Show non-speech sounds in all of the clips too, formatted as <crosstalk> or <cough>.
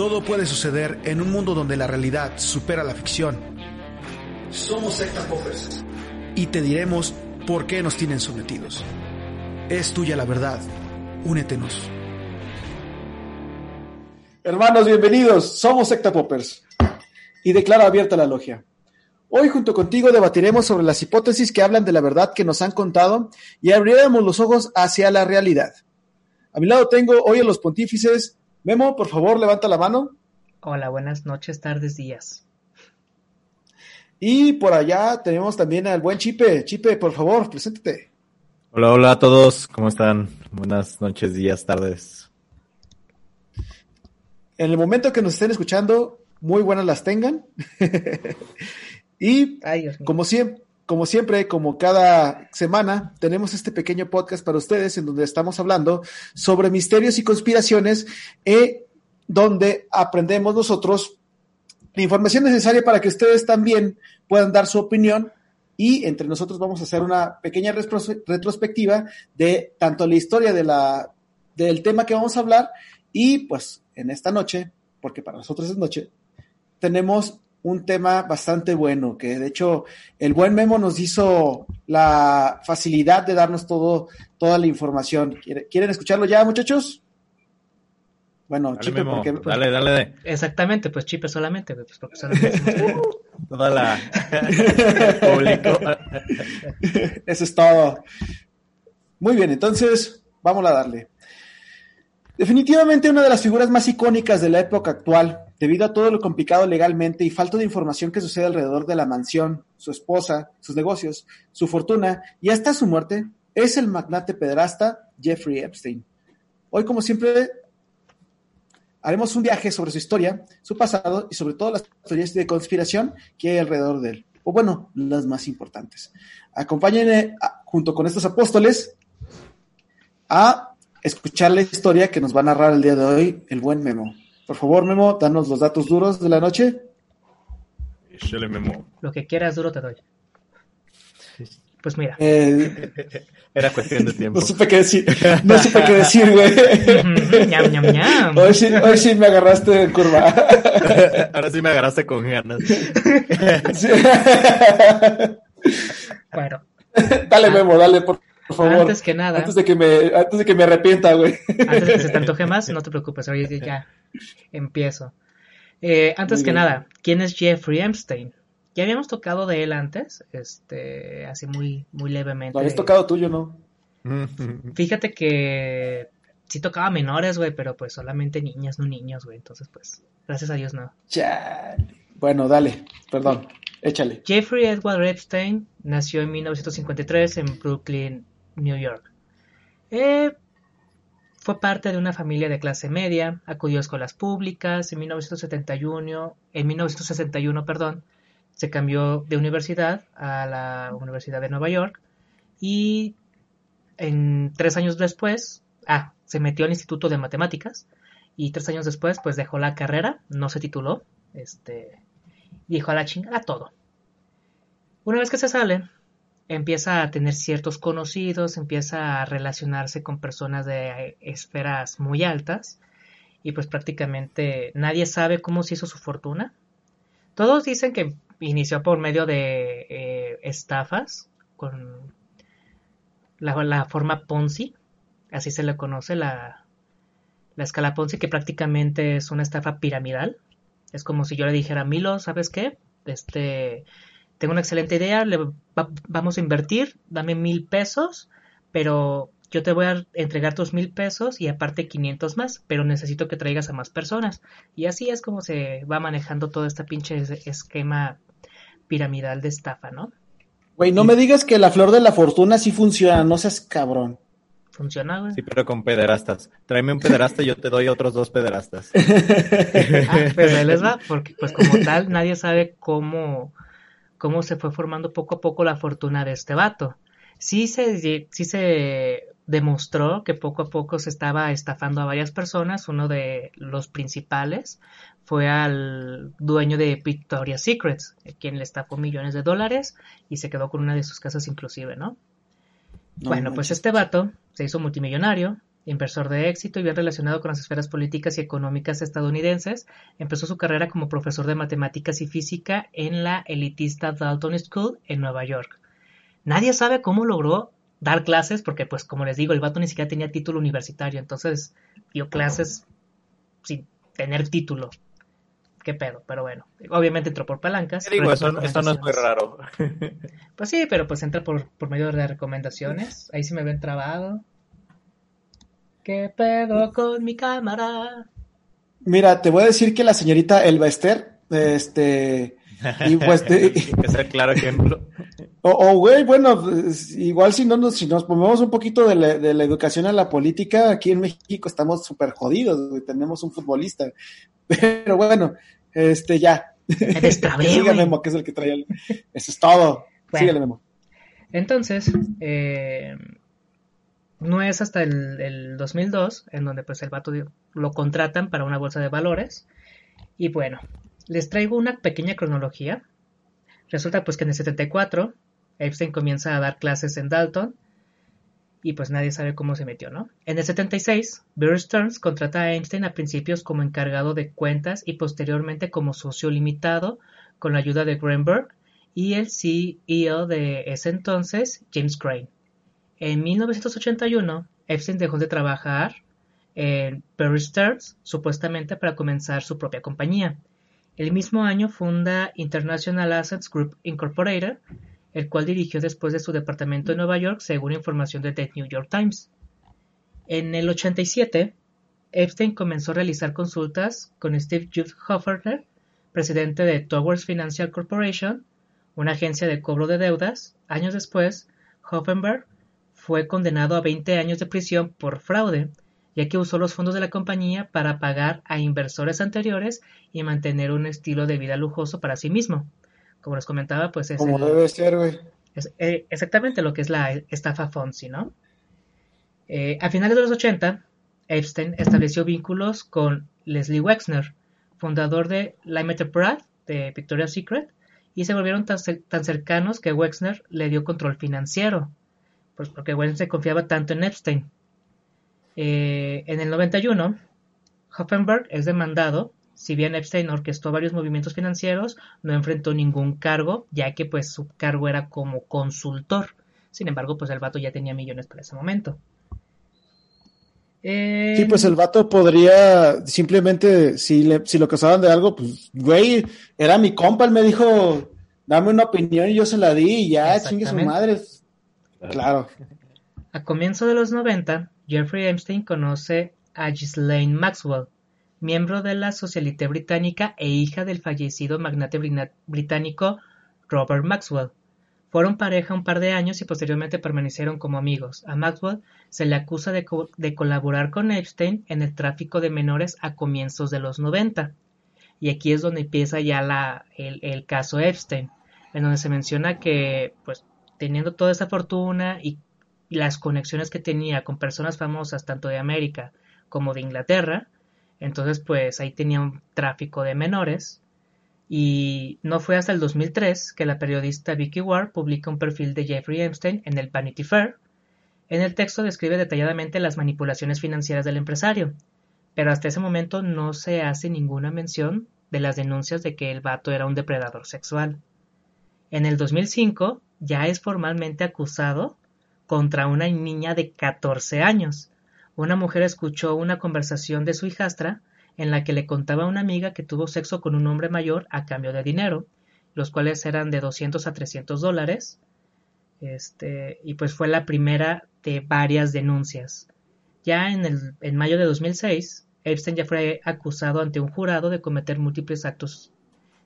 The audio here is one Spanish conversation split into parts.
Todo puede suceder en un mundo donde la realidad supera la ficción. Somos secta poppers y te diremos por qué nos tienen sometidos. Es tuya la verdad. Únetenos. Hermanos, bienvenidos. Somos secta poppers y declara abierta la logia. Hoy junto contigo debatiremos sobre las hipótesis que hablan de la verdad que nos han contado y abriremos los ojos hacia la realidad. A mi lado tengo hoy a los pontífices Memo, por favor, levanta la mano. Hola, buenas noches, tardes, días. Y por allá tenemos también al buen Chipe. Chipe, por favor, preséntate. Hola, hola a todos, ¿cómo están? Buenas noches, días, tardes. En el momento que nos estén escuchando, muy buenas las tengan. <laughs> y como siempre, como siempre, como cada semana, tenemos este pequeño podcast para ustedes en donde estamos hablando sobre misterios y conspiraciones, eh, donde aprendemos nosotros la información necesaria para que ustedes también puedan dar su opinión y entre nosotros vamos a hacer una pequeña retrospectiva de tanto la historia de la, del tema que vamos a hablar y pues en esta noche, porque para nosotros es noche, tenemos un tema bastante bueno, que de hecho el buen Memo nos hizo la facilidad de darnos todo, toda la información. ¿Quieren escucharlo ya, muchachos? Bueno, dale, Chipe, porque... Dale, dale, Exactamente, pues Chipe solamente, pues porque solamente... <laughs> Toda la... <laughs> público. Eso es todo. Muy bien, entonces, vamos a darle. Definitivamente una de las figuras más icónicas de la época actual, debido a todo lo complicado legalmente y falta de información que sucede alrededor de la mansión, su esposa, sus negocios, su fortuna y hasta su muerte, es el magnate pederasta Jeffrey Epstein. Hoy, como siempre, haremos un viaje sobre su historia, su pasado y sobre todas las teorías de conspiración que hay alrededor de él, o bueno, las más importantes. Acompáñenme junto con estos apóstoles a escuchar la historia que nos va a narrar el día de hoy el buen Memo. Por favor, Memo, danos los datos duros de la noche. Memo. Lo que quieras duro te doy. Pues mira. Eh, Era cuestión de <laughs> tiempo. No supe qué decir, no supe qué decir, güey. ñam, ñam, ñam. Hoy sí, hoy sí me agarraste en curva. <laughs> Ahora sí me agarraste con ganas. Bueno. <laughs> Dale, Memo, dale, por por favor. Antes que nada. Antes de que me, antes de que me arrepienta, güey. Antes de que se te <laughs> antoje más, no te preocupes, hoy ya <laughs> empiezo. Eh, antes que nada, ¿quién es Jeffrey Epstein? Ya habíamos tocado de él antes, este, así muy, muy levemente. Lo habías tocado tuyo, ¿no? Fíjate que sí tocaba menores, güey, pero pues solamente niñas, no niños, güey. Entonces, pues, gracias a Dios no. Bueno, dale, perdón, échale. Jeffrey Edward Epstein nació en 1953 en Brooklyn, New York. Eh, fue parte de una familia de clase media, acudió a escuelas públicas, en 1971, en 1961, perdón, se cambió de universidad a la Universidad de Nueva York y en tres años después, ah, se metió al Instituto de Matemáticas y tres años después, pues dejó la carrera, no se tituló, este, dijo a la chingada todo. Una vez que se sale, empieza a tener ciertos conocidos, empieza a relacionarse con personas de esferas muy altas y pues prácticamente nadie sabe cómo se hizo su fortuna. Todos dicen que inició por medio de eh, estafas con la, forma Ponzi, así se le conoce la, la escala Ponzi, que prácticamente es una estafa piramidal. Es como si yo le dijera, Milo, ¿sabes qué? Este, tengo una excelente idea, le vamos a invertir, dame mil pesos, pero yo te voy a entregar tus mil pesos y aparte 500 más, pero necesito que traigas a más personas. Y así es como se va manejando todo este pinche esquema piramidal de estafa, ¿no? Güey, no me digas que la flor de la fortuna sí funciona, no seas cabrón. Funciona, güey. Sí, pero con pederastas. Tráeme un pederasta y yo te doy otros dos pederastas. <laughs> Ah, pues ahí les va, porque pues como tal nadie sabe cómo, cómo se fue formando poco a poco la fortuna de este vato. Sí se, sí se demostró que poco a poco se estaba estafando a varias personas. Uno de los principales fue al dueño de Victoria's Secrets, quien le estafó millones de dólares y se quedó con una de sus casas inclusive, ¿no? bueno, pues este vato se hizo multimillonario, inversor de éxito y bien relacionado con las esferas políticas y económicas estadounidenses. Empezó su carrera como profesor de matemáticas y física en la elitista Dalton School en Nueva York. Nadie sabe cómo logró dar clases porque, pues, como les digo, el vato ni siquiera tenía título universitario, entonces dio clases sin tener título. Qué pedo, pero bueno, obviamente entró por palancas. Digo, eso, no es muy raro. Pues sí, pero pues entra por, por medio de recomendaciones. Ahí sí me ven trabado. ¿Qué pedo con mi cámara? Mira, te voy a decir que la señorita Elba Esther, este, y pues te, <laughs> que claro ejemplo. O, güey, bueno, pues, igual si no nos, si nos ponemos un poquito de la, de la educación a la política, aquí en México estamos súper jodidos, güey, tenemos un futbolista. Pero bueno, este ya. Sigue <laughs> Memo, que es el que trae el... Eso es todo. Síguele, Memo. Entonces, eh, no es hasta el, el, 2002 en donde pues el vato lo contratan para una bolsa de valores. Y bueno, les traigo una pequeña cronología. Resulta pues que en el 74 Epstein comienza a dar clases en Dalton y pues nadie sabe cómo se metió, ¿no? En el 76, Bear Stearns contrata a Einstein a principios como encargado de cuentas y posteriormente como socio limitado con la ayuda de Greenberg y el CEO de ese entonces, James Crane. En 1981, Epstein dejó de trabajar en Bear Stearns supuestamente para comenzar su propia compañía. El mismo año funda International Assets Group Incorporated, el cual dirigió después de su departamento en Nueva York, según información de The New York Times. En el 87, Epstein comenzó a realizar consultas con Steve Jobs Hofferner, presidente de Towers Financial Corporation, una agencia de cobro de deudas. Años después, Hoffenberg fue condenado a 20 años de prisión por fraude, ya que usó los fondos de la compañía para pagar a inversores anteriores y mantener un estilo de vida lujoso para sí mismo como les comentaba, pues es... Como debe ser, güey. Es, eh, exactamente lo que es la estafa Fonsi, ¿no? Eh, a finales de los 80, Epstein estableció vínculos con Leslie Wexner, fundador de Limited Brad de Victoria's Secret, y se volvieron tan, tan, cercanos que Wexner le dio control financiero, pues porque Wexner confiaba tanto en Epstein. Eh, en el 91, Hoffenberg es demandado si bien Epstein orquestó varios movimientos financieros, no enfrentó ningún cargo, ya que pues su cargo era como consultor. Sin embargo, pues el vato ya tenía millones para ese momento. Sí, pues el vato podría simplemente, si, le, si lo acusaban de algo, pues, güey, era mi compa, él me dijo, dame una opinión y yo se la di y ya, chingue su madre. Claro. A comienzo de los 90, Jeffrey Epstein conoce a Ghislaine Maxwell, miembro de la socialité británica e hija del fallecido magnate británico Robert Maxwell. Fueron pareja un par de años y posteriormente permanecieron como amigos. A Maxwell se le acusa de, colaborar con Epstein en el tráfico de menores a comienzos de los 90. Y aquí es donde empieza ya la, el, el, caso Epstein, en donde se menciona que, pues, teniendo toda esa fortuna y las conexiones que tenía con personas famosas tanto de América como de Inglaterra, entonces, pues ahí tenía un tráfico de menores. Y no fue hasta el 2003 que la periodista Vicky Ward publica un perfil de Jeffrey Epstein en el Vanity Fair. En el texto describe detalladamente las manipulaciones financieras del empresario, pero hasta ese momento no se hace ninguna mención de las denuncias de que el vato era un depredador sexual. En el 2005 ya es formalmente acusado contra una niña de 14 años, una mujer escuchó una conversación de su hijastra en la que le contaba a una amiga que tuvo sexo con un hombre mayor a cambio de dinero, los cuales eran de 200 a 300 dólares. Este, y pues fue la primera de varias denuncias. Ya en, el, en mayo de 2006, Epstein ya fue acusado ante un jurado de cometer múltiples actos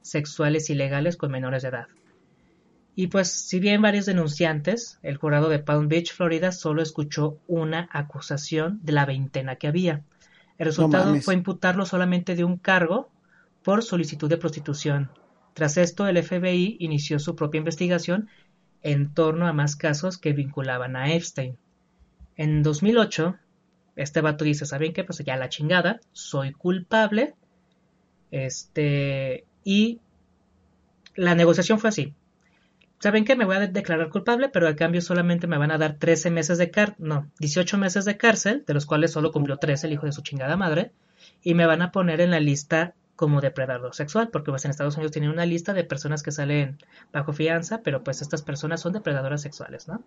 sexuales ilegales con menores de edad. Y pues, si bien varios denunciantes, el jurado de Palm Beach, Florida, solo escuchó una acusación de la veintena que había. El resultado fue imputarlo solamente de un cargo por solicitud de prostitución. Tras esto, el FBI inició su propia investigación en torno a más casos que vinculaban a Epstein. En 2008, este vato dice, ¿saben qué? Pues ya la chingada, soy culpable. Este, y la negociación fue así. ¿Saben qué? Me voy a declarar culpable, pero al cambio solamente me van a dar 13 meses de cárcel, no, 18 meses de cárcel, de los cuales solo cumplió 13 el hijo de su chingada madre, y me van a poner en la lista como depredador sexual, porque pues en Estados Unidos tienen una lista de personas que salen bajo fianza, pero pues estas personas son depredadoras sexuales, ¿no?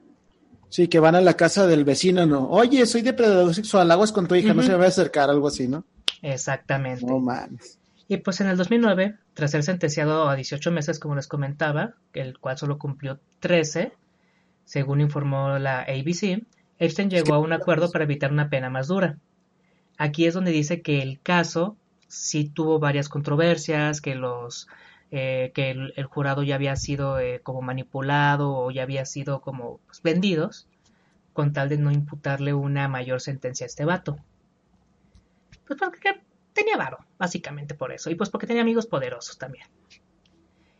Sí, que van a la casa del vecino, ¿no? Oye, soy depredador sexual, aguas con tu hija, no se me va a acercar, algo así, ¿no? Exactamente. No mames. Y pues en el 2009, tras ser sentenciado a 18 meses, como les comentaba, el cual solo cumplió 13, según informó la ABC, Epstein llegó a un acuerdo para evitar una pena más dura. Aquí es donde dice que el caso sí tuvo varias controversias, que los eh, que el, jurado ya había sido eh, como manipulado o ya había sido como pues, vendidos, con tal de no imputarle una mayor sentencia a este vato. Pues porque tenía varo, básicamente por eso, y pues porque tenía amigos poderosos también.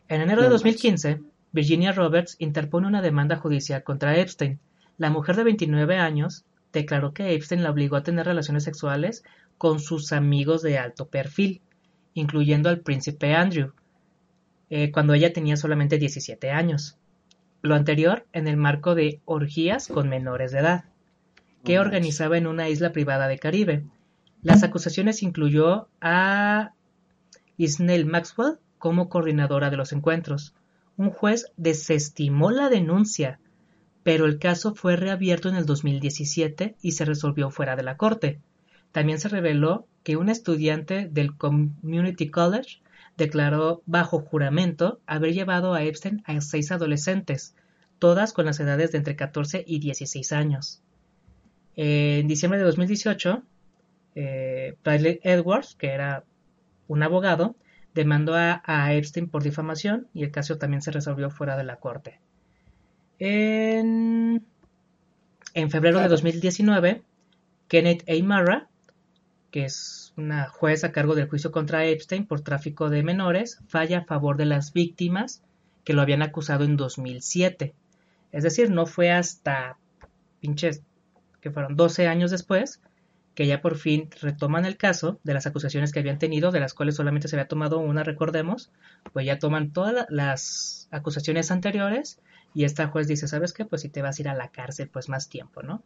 En enero de 2015, Virginia Roberts interpone una demanda judicial contra Epstein. La mujer de 29 años declaró que Epstein la obligó a tener relaciones sexuales con sus amigos de alto perfil, incluyendo al príncipe Andrew, eh, cuando ella tenía solamente 17 años. Lo anterior en el marco de orgías con menores de edad, que organizaba en una isla privada de Caribe. Las acusaciones incluyó a Isnell Maxwell como coordinadora de los encuentros. Un juez desestimó la denuncia, pero el caso fue reabierto en el 2017 y se resolvió fuera de la corte. También se reveló que un estudiante del Community College declaró bajo juramento haber llevado a Epstein a seis adolescentes, todas con las edades de entre 14 y 16 años. En diciembre de 2018, eh, Bradley Edwards, que era un abogado, demandó a, Epstein por difamación y el caso también se resolvió fuera de la corte. En, en febrero de 2019, Kenneth A. Marra que es una juez a cargo del juicio contra Epstein por tráfico de menores, falla a favor de las víctimas que lo habían acusado en 2007. Es decir, no fue hasta pinches que fueron 12 años después que ya por fin retoman el caso de las acusaciones que habían tenido, de las cuales solamente se había tomado una, recordemos, pues ya toman todas las acusaciones anteriores y esta juez dice, ¿sabes qué? Pues si te vas a ir a la cárcel, pues más tiempo, ¿no?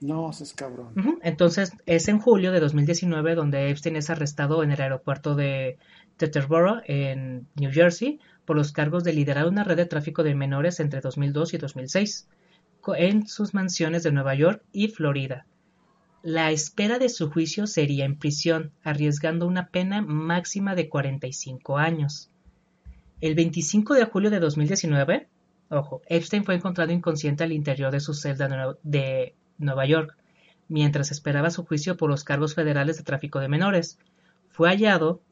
No, es cabrón. Entonces, es en julio de 2019 donde Epstein es arrestado en el aeropuerto de Teterboro, en New Jersey, por los cargos de liderar una red de tráfico de menores entre 2002 y 2006, en sus mansiones de Nueva York y Florida. La espera de su juicio sería en prisión, arriesgando una pena máxima de 45 años. El 25 de julio de 2019, ojo, Epstein fue encontrado inconsciente al interior de su celda de Nueva York, mientras esperaba su juicio por los cargos federales de tráfico de menores. Fue hallado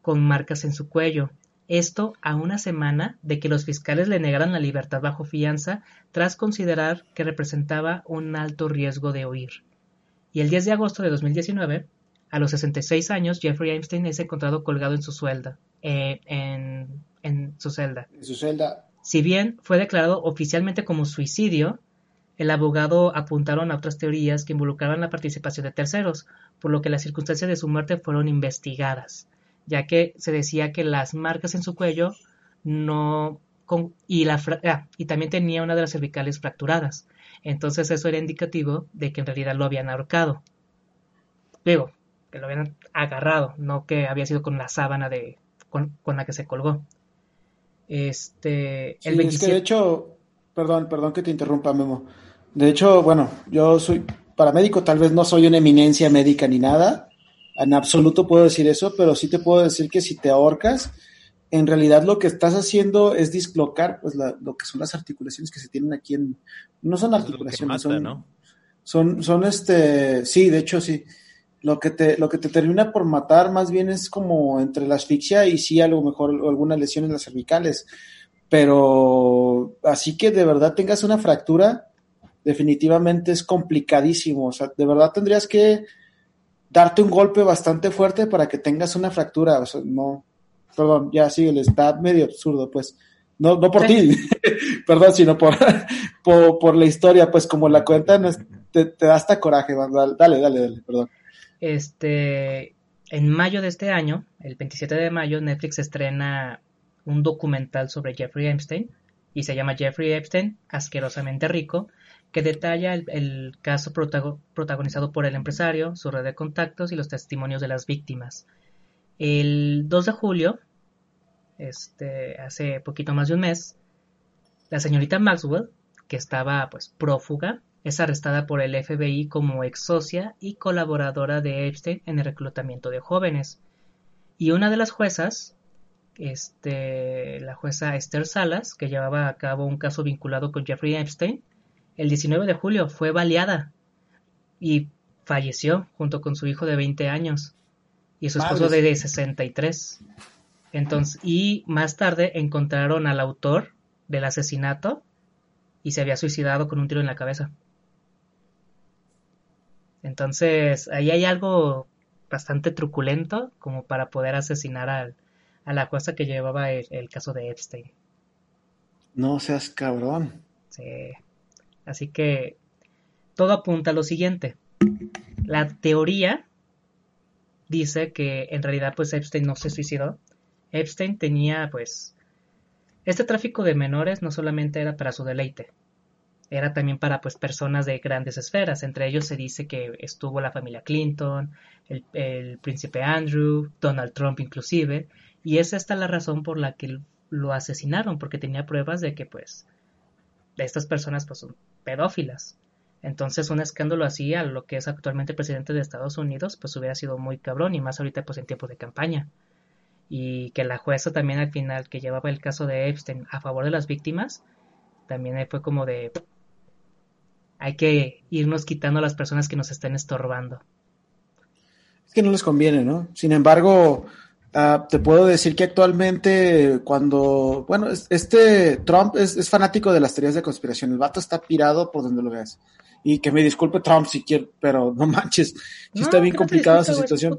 con marcas en su cuello, esto a una semana de que los fiscales le negaran la libertad bajo fianza tras considerar que representaba un alto riesgo de huir. Y el 10 de agosto de 2019, a los 66 años, Jeffrey Epstein es encontrado colgado en su eh, en, en su celda. En su celda. Si bien fue declarado oficialmente como suicidio, el abogado apuntaron a otras teorías que involucraban la participación de terceros, por lo que las circunstancias de su muerte fueron investigadas, ya que se decía que las marcas en su cuello no y, la, ah, y también tenía una de las cervicales fracturadas. Entonces eso era indicativo de que en realidad lo habían ahorcado. Digo, que lo habían agarrado, no que había sido con la sábana de con, la que se colgó. Este, el es que de hecho, perdón, perdón que te interrumpa, Memo. De hecho, bueno, yo soy paramédico, tal vez no soy una eminencia médica ni nada, en absoluto puedo decir eso, pero sí te puedo decir que si te ahorcas, en realidad lo que estás haciendo es dislocar pues lo que son las articulaciones que se tienen aquí en no son articulaciones son, son son este sí de hecho sí lo que te lo que te termina por matar más bien es como entre la asfixia y sí a lo mejor alguna lesión en las cervicales pero pero así que de verdad tengas una fractura, definitivamente es complicadísimo. O sea, de verdad tendrías que darte un golpe bastante fuerte para que tengas una fractura. O sea, no, perdón, ya sí, el está medio absurdo, pues. No, no por ti, <laughs> perdón, sino por, <laughs> por, la historia, pues como la cuenta te, te, da hasta coraje, dale, dale, dale, perdón. Este, en mayo de este año, el 27 de mayo, Netflix estrena un documental sobre Jeffrey Epstein y se llama Jeffrey Epstein, asquerosamente rico, que detalla el, caso protagonizado por el empresario, su red de contactos y los testimonios de las víctimas. El 2 de julio, este, hace poquito más de un mes, la señorita Maxwell, que estaba pues prófuga, es arrestada por el FBI como ex socia y colaboradora de Epstein en el reclutamiento de jóvenes. Y una de las juezas, este, la jueza Esther Salas, que llevaba a cabo un caso vinculado con Jeffrey Epstein, el 19 de julio fue baleada y falleció junto con su hijo de 20 años y su esposo de 63. Entonces, y más tarde encontraron al autor del asesinato y se había suicidado con un tiro en la cabeza. Entonces, ahí hay algo bastante truculento como para poder asesinar a la cosa que llevaba el, caso de Epstein. No seas cabrón. Sí. Así que todo apunta a lo siguiente. La teoría dice que en realidad pues Epstein no se suicidó. Epstein tenía pues este tráfico de menores no solamente era para su deleite, era también para pues personas de grandes esferas. Entre ellos se dice que estuvo la familia Clinton, el, príncipe Andrew, Donald Trump inclusive, y es esta la razón por la que lo asesinaron, porque tenía pruebas de que pues estas personas pues son pedófilas. Entonces un escándalo así a lo que es actualmente presidente de Estados Unidos pues hubiera sido muy cabrón y más ahorita pues en tiempos de campaña. Y que la jueza también al final que llevaba el caso de Epstein a favor de las víctimas, también fue como de hay que irnos quitando a las personas que nos estén estorbando. Es que no les conviene, ¿no? Sin embargo, ah, te puedo decir que actualmente cuando, bueno, este Trump es, fanático de las teorías de conspiración, el vato está pirado por donde lo veas. Y que me disculpe Trump si quiere, pero no manches, está bien complicada esa situación.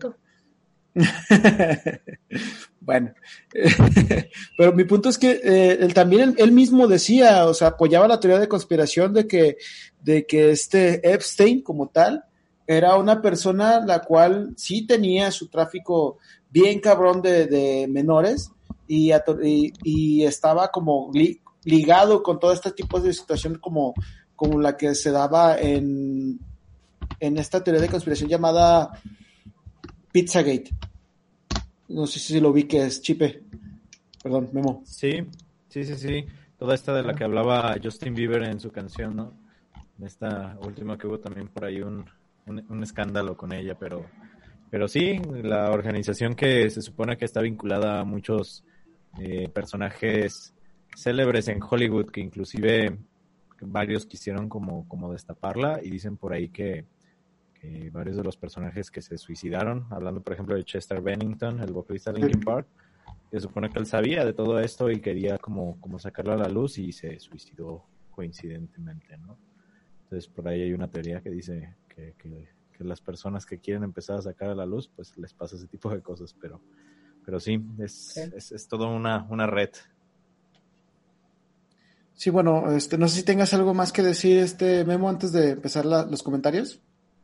<laughs> bueno, <laughs> pero mi punto es que eh, él también él, mismo decía, o sea, apoyaba la teoría de conspiración de que, de que este Epstein como tal era una persona la cual sí tenía su tráfico bien cabrón de, menores y, estaba como ligado con todo este tipo de situación como, como la que se daba en, en esta teoría de conspiración llamada Pizzagate. No sé si lo vi que es Chipe. Perdón, Memo. Sí, sí, sí, sí. Toda esta de la que hablaba Justin Bieber en su canción, ¿no? Esta última que hubo también por ahí un, un, escándalo con ella, pero, pero sí, la organización que se supone que está vinculada a muchos eh, personajes célebres en Hollywood, que inclusive varios quisieron como, como destaparla y dicen por ahí que, varios de los personajes que se suicidaron, hablando por ejemplo de Chester Bennington, el vocalista de Linkin Park, que supone que él sabía de todo esto y quería como, como sacarlo a la luz y se suicidó coincidentemente, ¿no? Entonces por ahí hay una teoría que dice que, que, las personas que quieren empezar a sacar a la luz, pues les pasa ese tipo de cosas, pero, pero sí, es, es, es todo una, una red Sí, bueno, este, no sé si tengas algo más que decir, este Memo, antes de empezar los comentarios.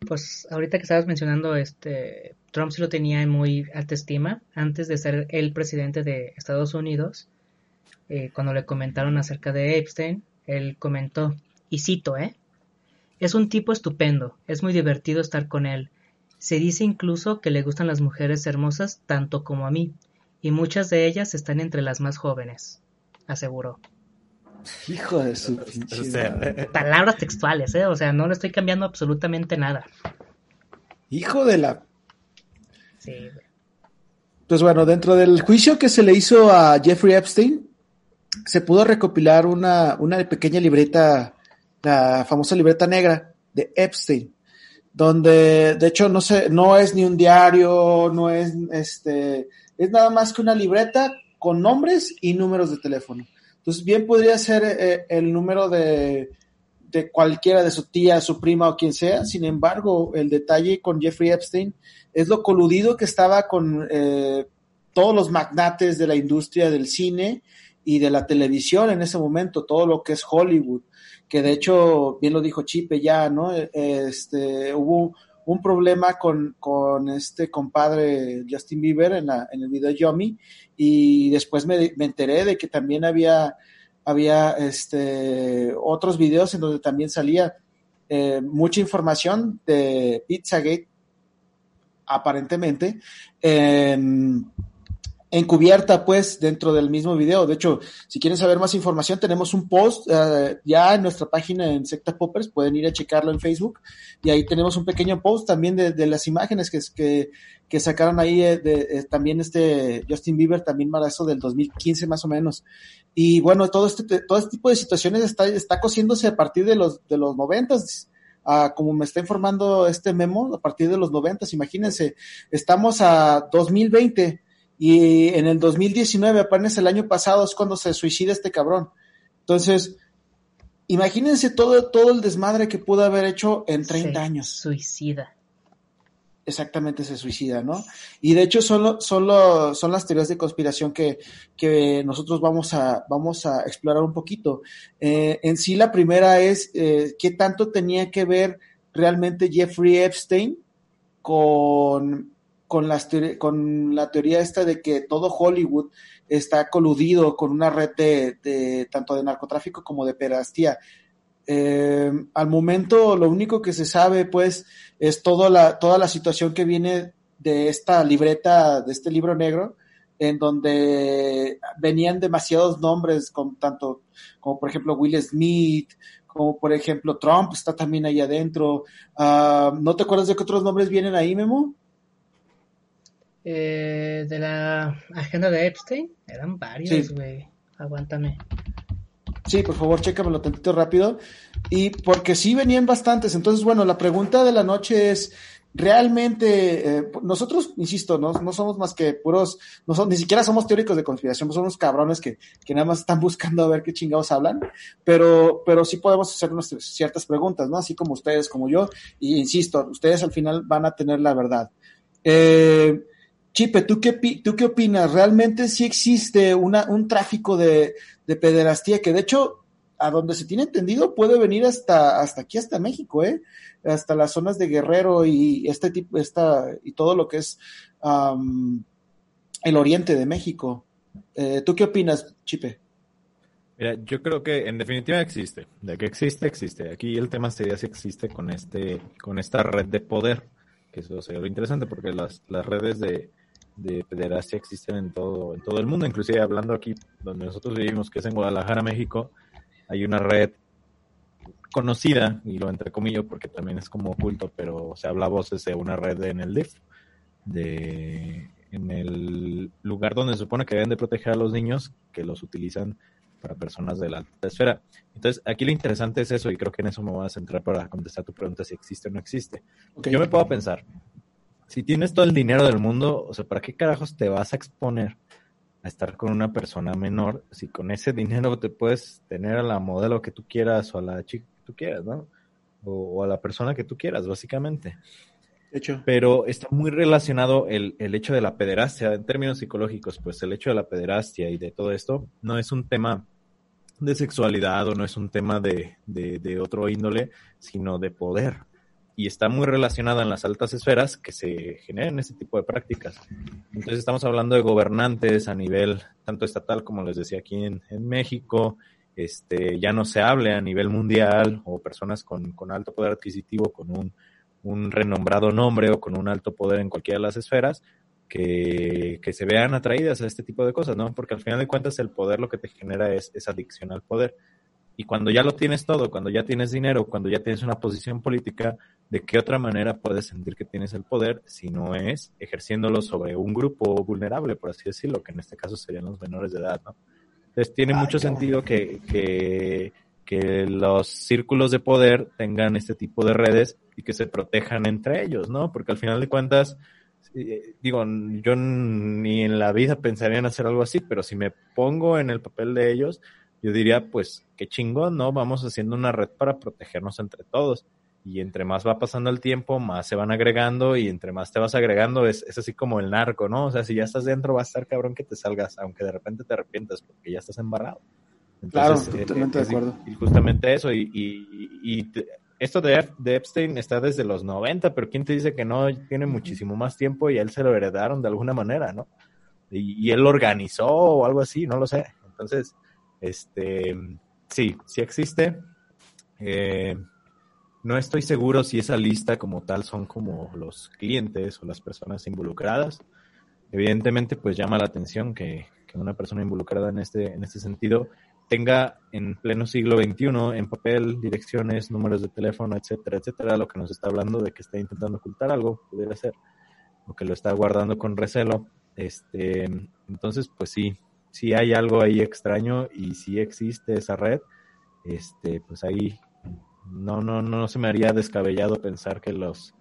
Pues ahorita que estabas mencionando, este, Trump sí lo tenía en muy alta estima antes de ser el presidente de Estados Unidos. Eh, cuando le comentaron acerca de Epstein, él comentó, y cito, ¿eh? Es un tipo estupendo, es muy divertido estar con él. Se dice incluso que le gustan las mujeres hermosas tanto como a mí, y muchas de ellas están entre las más jóvenes, aseguró. Hijo de su <laughs> Palabras textuales, ¿eh? O sea, no le estoy cambiando absolutamente nada. Hijo de la. Sí. Pues bueno, dentro del juicio que se le hizo a Jeffrey Epstein, se pudo recopilar una, una pequeña libreta, la famosa libreta negra de Epstein, donde de hecho no sé, no es ni un diario, no es este, es nada más que una libreta con nombres y números de teléfono Entonces, bien podría ser eh, el número de, de cualquiera de su tía, su prima o quien sea. Sin embargo, el detalle con Jeffrey Epstein es lo coludido que estaba con eh, todos los magnates de la industria del cine y de la televisión en ese momento, todo lo que es Hollywood, que de hecho, bien lo dijo Chipe ya, ¿no? Este, hubo un problema con, con este compadre Justin Bieber en, la, en el video Yomi y después me, me enteré de que también había había este, otros videos en donde también salía eh, mucha información de Pizzagate, aparentemente, encubierta pues dentro del mismo video. De hecho, si quieren saber más información, tenemos un post uh, ya en nuestra página en Secta Poppers, pueden ir a checarlo en Facebook y ahí tenemos un pequeño post también de, de las imágenes que, que, que sacaron ahí eh, de, eh, también este Justin Bieber, también para eso del 2015 más o menos. Y bueno, todo este, todo este tipo de situaciones está, está cosiéndose a partir de los, de los noventas. Uh, como me está informando este memo, a partir de los noventas, imagínense, estamos a 2020 y en el 2019, apenas el año pasado, es cuando se suicida este cabrón. Entonces, imagínense todo, todo el desmadre que pudo haber hecho en 30 años. Suicida. Exactamente, se suicida, ¿no? Y de hecho, solo, solo son las teorías de conspiración que, que nosotros vamos a, vamos a explorar un poquito. Eh, en sí, la primera es eh, qué tanto tenía que ver realmente Jeffrey Epstein con con, las con la teoría esta de que todo Hollywood está coludido con una red de, tanto de narcotráfico como de pedastía. Eh, al momento lo único que se sabe pues es toda la, toda la situación que viene de esta libreta, de este libro negro, en donde venían demasiados nombres, con tanto como por ejemplo Will Smith, como por ejemplo Trump está también ahí adentro. Uh, ¿No te acuerdas de qué otros nombres vienen ahí, Memo? Eh, de la agenda de Epstein. Eran varios, güey. Aguántame. Sí, por favor, chécamelo tantito rápido. Y porque sí venían bastantes. Entonces, bueno, la pregunta de la noche es, realmente, eh, nosotros, insisto, no, no somos más que puros, no son, ni siquiera somos teóricos de conspiración, somos cabrones que, que nada más están <laughs> buscando a ver qué chingados hablan, pero, pero sí podemos hacernos ciertas preguntas, ¿no? Así como ustedes, como yo, y insisto, ustedes al final van a tener la verdad. Eh, Chipe, ¿tú qué, ¿tú qué opinas? ¿Realmente sí existe un tráfico de, de pederastía que de hecho, a donde se tiene entendido, puede venir hasta, hasta aquí, hasta México, ¿eh? Hasta las zonas de Guerrero y este tipo, esta, y todo lo que es el oriente de México. Eh, ¿Tú qué opinas, Chipe? Mira, yo creo que en definitiva existe. De que existe, existe. Aquí el tema sería si existe con este, con esta red de poder. Que eso sería lo interesante, porque las, las redes de, de pederastia existen en todo, en todo el mundo, inclusive hablando aquí donde nosotros vivimos, que es en Guadalajara, México, hay una red conocida, y lo entre comillas porque también es como oculto, pero se habla voces de una red en el DIF, de, en el lugar donde se supone que deben de proteger a los niños, que los utilizan para personas de la alta esfera. Entonces, aquí lo interesante es eso, y creo que en eso me voy a centrar para contestar tu pregunta si existe o no existe. Yo me puedo pensar, si tienes todo el dinero del mundo, o sea, ¿para qué carajos te vas a exponer a estar con una persona menor si con ese dinero te puedes tener a la modelo que tú quieras o a la chica que tú quieras, ¿no? O, a la persona que tú quieras, básicamente. De hecho. Pero está muy relacionado el, el hecho de la pederastia, en términos psicológicos, pues el hecho de la pederastia y de todo esto no es un tema de sexualidad o no es un tema de, de, de otro índole, sino de poder y está muy relacionada en las altas esferas que se generen ese tipo de prácticas. Entonces estamos hablando de gobernantes a nivel tanto estatal como les decía aquí en, México, este, ya no se hable a nivel mundial o personas con, con alto poder adquisitivo, con un, un, renombrado nombre o con un alto poder en cualquiera de las esferas, que, que, se vean atraídas a este tipo de cosas, ¿no? Porque al final de cuentas el poder lo que te genera es, es adicción al poder. Y cuando ya lo tienes todo, cuando ya tienes dinero, cuando ya tienes una posición política, ¿de qué otra manera puedes sentir que tienes el poder si no es ejerciéndolo sobre un grupo vulnerable, por así decirlo, que en este caso serían los menores de edad, ¿no? Entonces tiene mucho sentido que, que, que los círculos de poder tengan este tipo de redes y que se protejan entre ellos, ¿no? Porque al final de cuentas, eh, digo, yo ni en la vida pensaría en hacer algo así, pero si me pongo en el papel de ellos, yo diría, pues, qué chingón, ¿no? Vamos haciendo una red para protegernos entre todos. Y entre más va pasando el tiempo, más se van agregando y entre más te vas agregando, es, es así como el narco, ¿no? O sea, si ya estás dentro, va a estar cabrón que te salgas, aunque de repente te arrepientas porque ya estás embarrado. claro, eh, totalmente de acuerdo. Y, justamente eso, y, y, y esto de, de, Epstein está desde los 90, pero ¿quién te dice que no tiene muchísimo más tiempo y a él se lo heredaron de alguna manera, ¿no? Y, y él lo organizó o algo así, no lo sé. Entonces, este, sí, sí existe. Eh, no estoy seguro si esa lista como tal son como los clientes o las personas involucradas. Evidentemente, pues llama la atención que, que una persona involucrada en este, en este sentido tenga en pleno siglo XXI en papel direcciones, números de teléfono, etcétera, etcétera, lo que nos está hablando de que está intentando ocultar algo, pudiera ser, o que lo está guardando con recelo. Este, entonces, pues sí, si hay algo ahí extraño y si existe esa red, este, pues ahí no, no, no se me haría descabellado pensar que los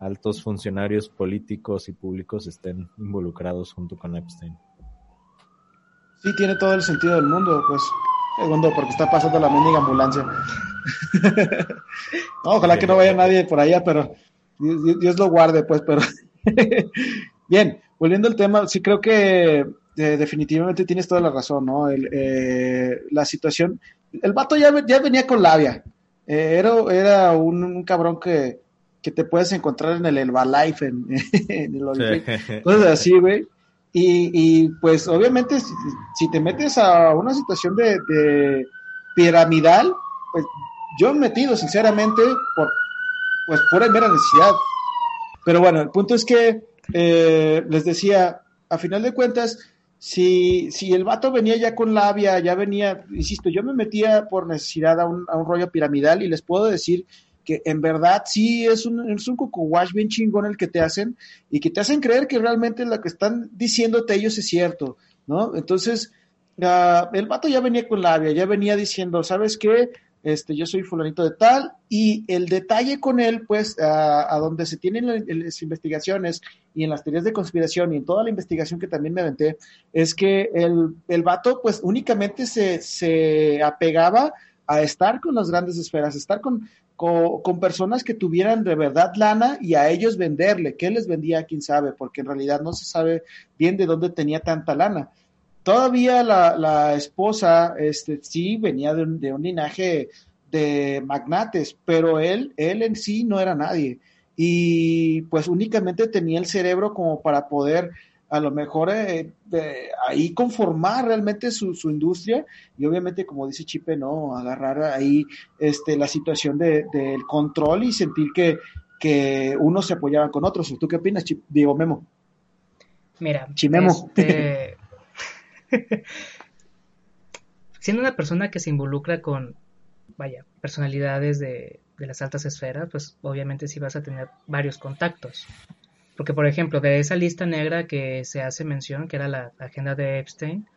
altos funcionarios políticos y públicos estén involucrados junto con Epstein. Sí, tiene todo el sentido del mundo, pues. Segundo, porque está pasando la mendiga ambulancia. <laughs> ojalá que no vaya nadie por allá, pero Dios, lo guarde, pues, pero. <laughs> Bien, volviendo al tema, sí creo que definitivamente tienes toda la razón, ¿no? Eh, la situación, el vato ya, ya venía con labia. Eh, era, era un, cabrón que, que, te puedes encontrar en el Herbalife, en, <laughs> en el Cosas así, güey. Y, y, pues obviamente si, si, te metes a una situación de, de, piramidal, pues yo he metido sinceramente por pues pura mera necesidad. Pero bueno, el punto es que eh, les decía, a final de cuentas, si, si el vato venía ya con labia, ya venía, insisto, yo me metía por necesidad a un, a un rollo piramidal y les puedo decir que en verdad sí es un, es un wash bien chingón el que te hacen y que te hacen creer que realmente lo que están diciéndote ellos es cierto, ¿no? Entonces, uh, el vato ya venía con labia, ya venía diciendo, ¿sabes qué? Este, yo soy fulanito de tal, y el detalle con él, pues, a, donde se tienen las investigaciones y en las teorías de conspiración y en toda la investigación que también me aventé, es que el, el vato, pues, únicamente se, se apegaba a estar con las grandes esferas, estar con, con, con, personas que tuvieran de verdad lana y a ellos venderle. ¿Qué les vendía? Quién sabe, porque en realidad no se sabe bien de dónde tenía tanta lana. Todavía la, la esposa, este, sí, venía de un, de un, linaje de magnates, pero él, él en sí no era nadie. Y pues únicamente tenía el cerebro como para poder a lo mejor eh, ahí conformar realmente su, su, industria y obviamente como dice Chipe, no, agarrar ahí este, la situación del de, control y sentir que, que unos se apoyaban con otros. ¿Tú qué opinas, Chip? Digo, Memo? Mira, Chimemo. Este, <laughs> Siendo una persona que se involucra con, vaya, personalidades de, las altas esferas, pues obviamente sí vas a tener varios contactos. Porque, por ejemplo, de esa lista negra que se hace mención, que era la agenda de Epstein,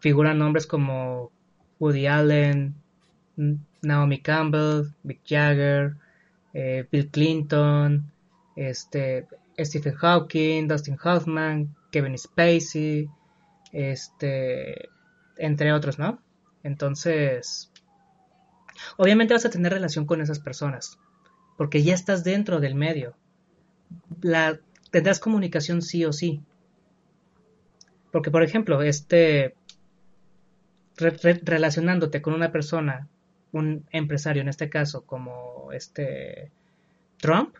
figuran nombres como Woody Allen, Naomi Campbell, Mick Jagger, eh, Bill Clinton, este, Stephen Hawking, Dustin Hoffman, Kevin Spacey, este, entre otros, ¿no? Entonces, obviamente vas a tener relación con esas personas, porque ya estás dentro del medio. La, tendrás comunicación sí o sí. Porque, por ejemplo, este, relacionándote con una persona, un empresario en este caso, como este Trump,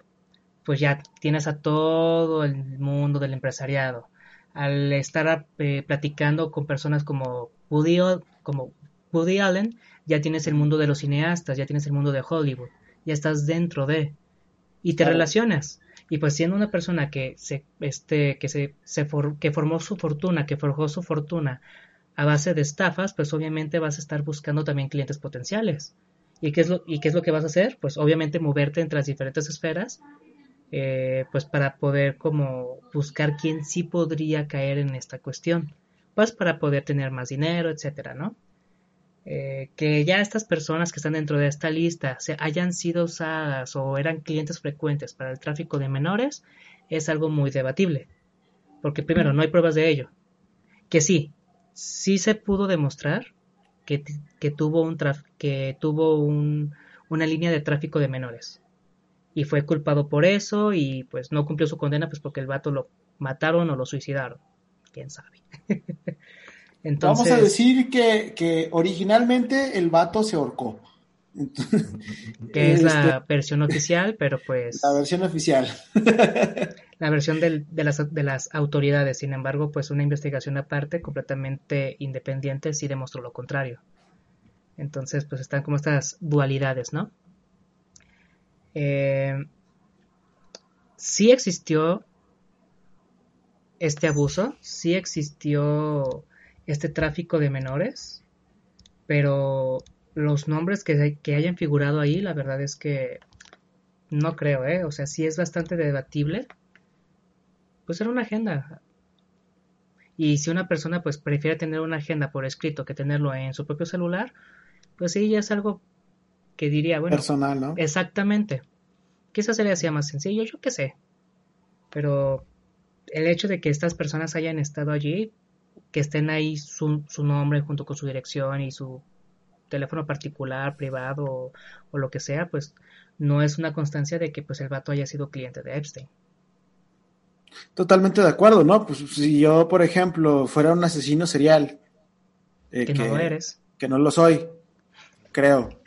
pues ya tienes a todo el mundo del empresariado al estar eh, platicando con personas como Woody, como Woody Allen, ya tienes el mundo de los cineastas, ya tienes el mundo de Hollywood, ya estás dentro de y te relacionas. Y pues siendo una persona que se este que se, se que formó su fortuna, que forjó su fortuna a base de estafas, pues obviamente vas a estar buscando también clientes potenciales. ¿Y qué es lo y qué es lo que vas a hacer? Pues obviamente moverte entre las diferentes esferas eh, pues para poder como buscar quién sí podría caer en esta cuestión, pues para poder tener más dinero, etcétera, ¿no? Eh, que ya estas personas que están dentro de esta lista se hayan sido usadas o eran clientes frecuentes para el tráfico de menores es algo muy debatible, porque primero no hay pruebas de ello, que sí, sí se pudo demostrar que, que tuvo, un que tuvo un, una línea de tráfico de menores. Y fue culpado por eso y pues no cumplió su condena pues porque el vato lo mataron o lo suicidaron. Quién sabe. Entonces... <laughs> Vamos a decir que, que originalmente el vato se ahorcó. <laughs> que es la este, versión oficial, pero pues... La versión oficial. <laughs> la versión de, las, de las autoridades. Sin embargo, pues una investigación aparte, completamente independiente, sí demostró lo contrario. Entonces, pues están como estas dualidades, ¿no? Eh, sí existió este abuso, sí existió este tráfico de menores, pero los nombres que, hayan figurado ahí, la verdad es que no creo, ¿eh? O sea, sí es bastante debatible. Pues era una agenda. Y si una persona pues prefiere tener una agenda por escrito que tenerlo en su propio celular, pues sí, ya es algo que diría, bueno. Personal, ¿no? Exactamente. Quizás se le hacía más sencillo, yo qué sé. Pero el hecho de que estas personas hayan estado allí, que estén ahí su, su nombre junto con su dirección y su teléfono particular, privado o, lo que sea, pues no es una constancia de que pues el vato haya sido cliente de Epstein. Totalmente de acuerdo, ¿no? Pues si yo, por ejemplo, fuera un asesino serial. Eh, que, no lo eres. Que no lo soy, creo.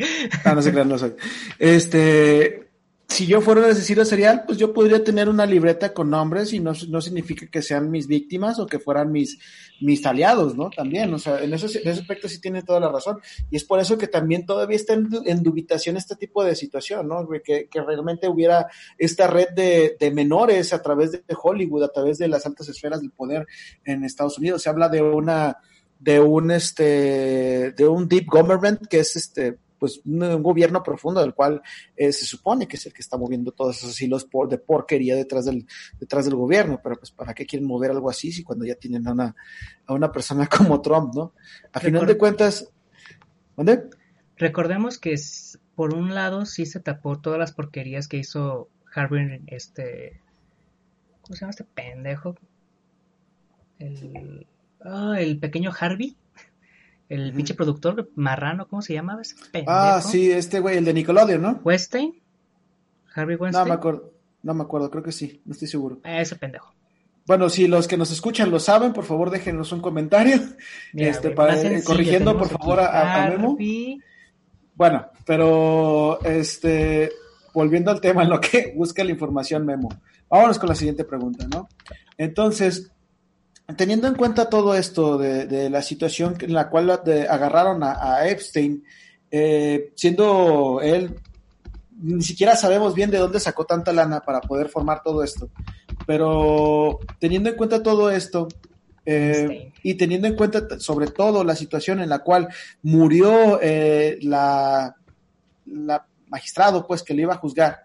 Ah, no se crean, no soy. Este, si yo fuera un asesino serial, pues yo podría tener una libreta con nombres y no, no significa que sean mis víctimas o que fueran mis, mis aliados, ¿no? También, o sea, en ese, en ese aspecto sí tiene toda la razón. Y es por eso que también todavía está en, en dubitación este tipo de situación, ¿no? Que, que realmente hubiera esta red de, de, menores a través de Hollywood, a través de las altas esferas del poder en Estados Unidos. Se habla de una de un este de un deep government que es este pues un, gobierno profundo del cual eh, se supone que es el que está moviendo todos esos hilos por, de porquería detrás del, detrás del gobierno, pero pues para qué quieren mover algo así si cuando ya tienen a una, a una persona <laughs> como Trump, ¿no? A final de cuentas, ¿dónde? Recordemos que por un lado sí se tapó todas las porquerías que hizo Harvey, este, ¿cómo se llama este pendejo? El, ah, el pequeño Harvey el pinche productor marrano, ¿cómo se llamaba ese pendejo? Ah, sí, este güey, el de Nickelodeon, ¿no? Weinstein. Harvey Weinstein. No me acuerdo, no me acuerdo, creo que sí, no estoy seguro. Ah, ese pendejo. Bueno, si los que nos escuchan lo saben, por favor déjenos un comentario. <laughs> este, para, eh, corrigiendo, por favor, a, Memo. Bueno, pero este, volviendo al tema en lo que busca la información Memo. Vámonos con la siguiente pregunta, ¿no? Entonces, teniendo en cuenta todo esto de, la situación en la cual agarraron a, Epstein, eh, siendo él, ni siquiera sabemos bien de dónde sacó tanta lana para poder formar todo esto, pero teniendo en cuenta todo esto, eh, y teniendo en cuenta sobre todo la situación en la cual murió eh, la, la magistrado, pues que le iba a juzgar,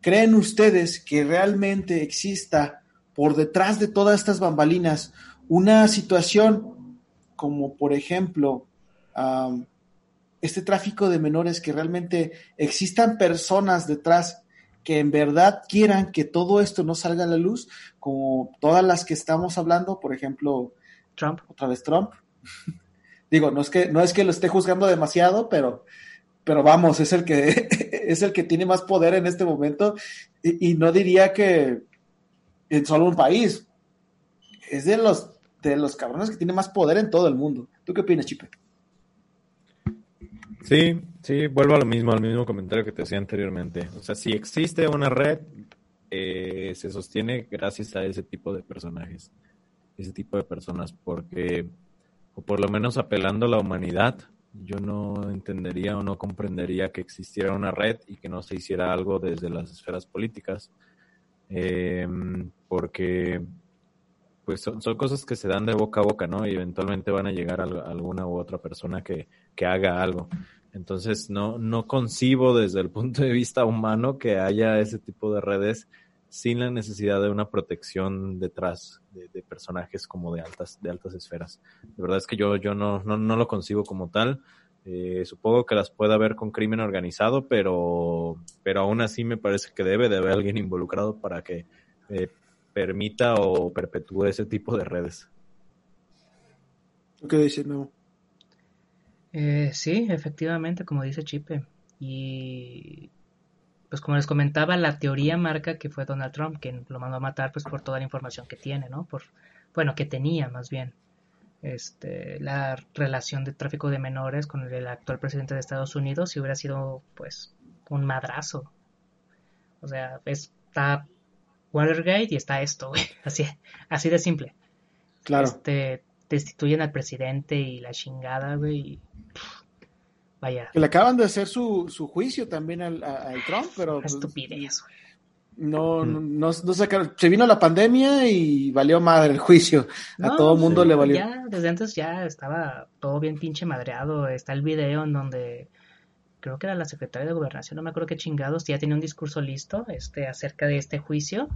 ¿creen ustedes que realmente exista por detrás de todas estas bambalinas una situación como por ejemplo este tráfico de menores que realmente existan personas detrás que en verdad quieran que todo esto no salga a la luz, como todas las que estamos hablando, por ejemplo, Trump, otra vez Trump. <laughs> Digo, no es que no es que lo esté juzgando demasiado, pero pero vamos, es el que <laughs> es el que tiene más poder en este momento y no diría que en solo un país. Es de los, de los cabrones que tiene más poder en todo el mundo. ¿Tú qué opinas, Chipe? Sí, sí, vuelvo a lo mismo, al mismo comentario que te decía anteriormente. O sea, si existe una red, eh, se sostiene gracias a ese tipo de personajes, ese tipo de personas, porque, o por lo menos apelando a la humanidad, yo no entendería o no comprendería que existiera una red y que no se hiciera algo desde las esferas políticas eh, porque pues son, cosas que se dan de boca a boca, ¿no? Y eventualmente van a llegar a, alguna u otra persona que, que haga algo. Entonces no, no concibo desde el punto de vista humano que haya ese tipo de redes sin la necesidad de una protección detrás de, de, personajes como de altas, de altas esferas. De verdad es que yo, yo no, no, no lo concibo como tal. Eh, supongo que las puede haber con crimen organizado, pero, pero aún así me parece que debe de haber alguien involucrado para que eh, permita o perpetúe ese tipo de redes. ¿Qué dice Memo? Eh, sí, efectivamente, como dice Chipe. Y pues como les comentaba, la teoría marca que fue Donald Trump quien lo mandó a matar pues por toda la información que tiene, ¿no? Por, bueno, que tenía más bien. Este, la relación de tráfico de menores con el actual presidente de Estados Unidos si hubiera sido pues un madrazo. O sea, está Watergate y está esto, güey. <laughs> Así, así de simple. Claro. Este, destituyen al presidente y la chingada, güey. Vaya. Que le acaban de hacer su, su juicio también al, Trump, pero. Pues, estupidez, No, no, no, sacaron. Se vino la pandemia y valió madre el juicio. A todo el mundo le valió. Ya, desde antes ya estaba todo bien pinche madreado. Está el video en donde creo que era la secretaria de gobernación, no me acuerdo qué chingados, ya tenía un discurso listo este acerca de este juicio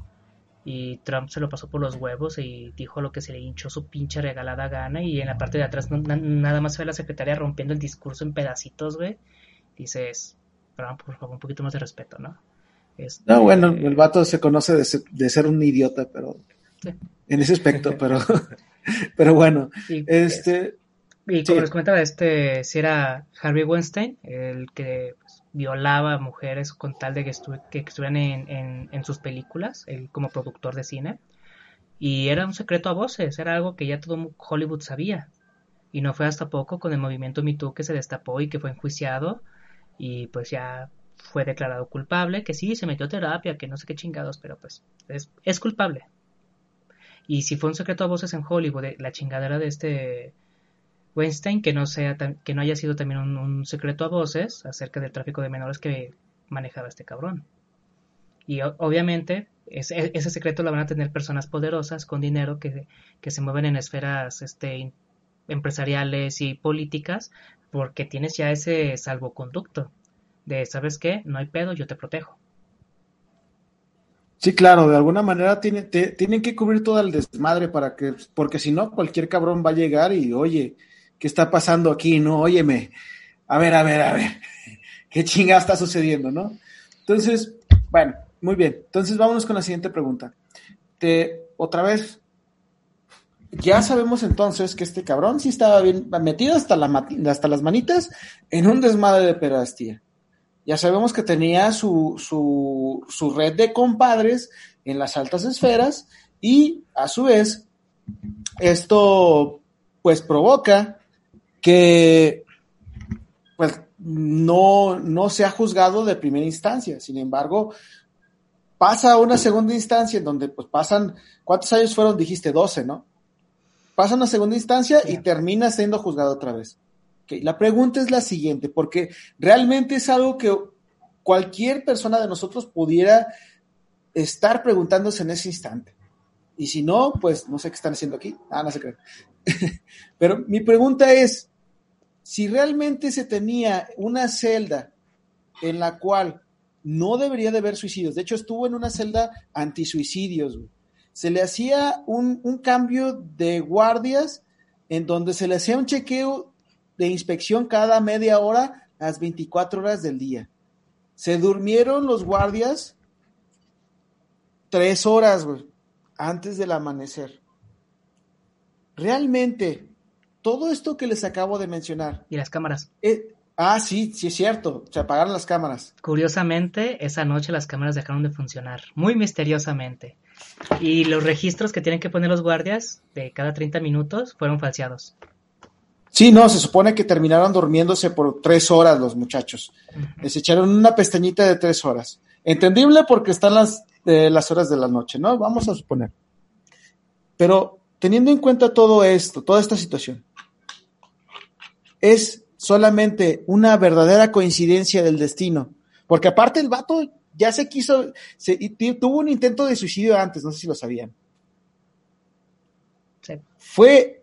y Trump se lo pasó por los huevos y dijo lo que se le hinchó su pinche regalada gana y en la parte de atrás nada más ve la secretaria rompiendo el discurso en pedacitos, güey. Dices, Trump, por favor, un poquito más de respeto, ¿no? Este, no, bueno, el vato se conoce de ser, un idiota, pero en ese aspecto, <laughs> pero, pero bueno, este... Y como les comentaba, este, si era Harvey Weinstein, el que violaba a mujeres con tal de que, que estuvieran en, en, sus películas, él como productor de cine. Y era un secreto a voces, era algo que ya todo Hollywood sabía. Y no fue hasta poco con el movimiento Me Too que se destapó y que fue enjuiciado y pues ya fue declarado culpable, que sí, se metió a terapia, que no sé qué chingados, pero pues es, es culpable. Y si fue un secreto a voces en Hollywood, la chingadera de este Weinstein que no, sea que no haya sido también un, secreto a voces acerca del tráfico de menores que manejaba este cabrón. Y obviamente e, ese secreto lo van a tener personas poderosas con dinero que, que se mueven en esferas este, empresariales y políticas porque tienes ya ese salvoconducto de, ¿sabes qué? No hay pedo, yo te protejo. Sí, claro, de alguna manera tienen, que cubrir todo el desmadre para que, porque si no, cualquier cabrón va a llegar y, oye, ¿qué está pasando aquí? No, óyeme, a ver, a ver, a ver, <laughs> ¿qué chingada está sucediendo, no? Entonces, bueno, muy bien. Entonces, vámonos con la siguiente pregunta. Te, otra vez, ya sabemos entonces que este cabrón sí estaba bien metido hasta, hasta las manitas en un desmadre de pedastía. Ya sabemos que tenía su, su, su red de compadres en las altas esferas y a su vez esto pues provoca que pues no, no se ha juzgado de primera instancia. Sin embargo, pasa a una segunda instancia en donde pues pasan, ¿cuántos años fueron? Dijiste 12, ¿no? Pasa a una segunda instancia y termina siendo juzgado otra vez. La pregunta es la siguiente, porque realmente es algo que cualquier persona de nosotros pudiera estar preguntándose en ese instante. Y si no, pues no sé qué están haciendo aquí. Ah, no se creen. <laughs> Pero mi pregunta es, si realmente se tenía una celda en la cual no debería de haber suicidios, de hecho estuvo en una celda antisuicidios, se le hacía un, un cambio de guardias en donde se le hacía un chequeo de inspección cada media hora las 24 horas del día. Se durmieron los guardias tres horas antes del amanecer. Realmente todo esto que les acabo de mencionar. Y las cámaras. Eh, ah, sí, sí es cierto. Se apagaron las cámaras. Curiosamente, esa noche las cámaras dejaron de funcionar. Muy misteriosamente. Y los registros que tienen que poner los guardias de cada 30 minutos fueron falseados. Sí, no, se supone que terminaron durmiéndose por tres horas los muchachos. Les echaron una pestañita de tres horas. Entendible porque están las, eh, las horas de la noche, ¿no? Vamos a suponer. Pero teniendo en cuenta todo esto, toda esta situación, es solamente una verdadera coincidencia del destino. Porque aparte el vato ya se quiso, se, tuvo un intento de suicidio antes, no sé si lo sabían. ¿Fue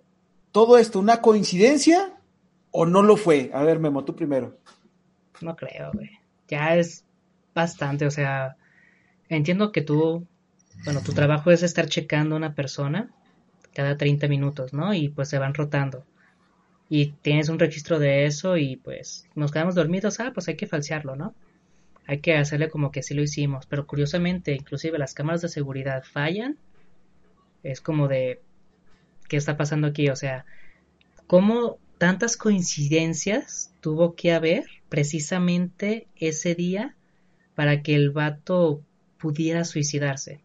todo esto una coincidencia o no lo fue? A ver, Memo, tú primero. No creo, güey. Ya es bastante, o sea, entiendo que tú, bueno, tu trabajo es estar checando a una persona cada 30 minutos, ¿no? Y pues se van rotando y tienes un registro de eso y pues nos quedamos dormidos, ah, pues hay que falsearlo, ¿no? Hay que hacerle como que sí lo hicimos, pero curiosamente, inclusive las cámaras de seguridad fallan. Es como de, ¿qué está pasando aquí? O sea, ¿cómo tantas coincidencias tuvo que haber precisamente ese día para que el vato pudiera suicidarse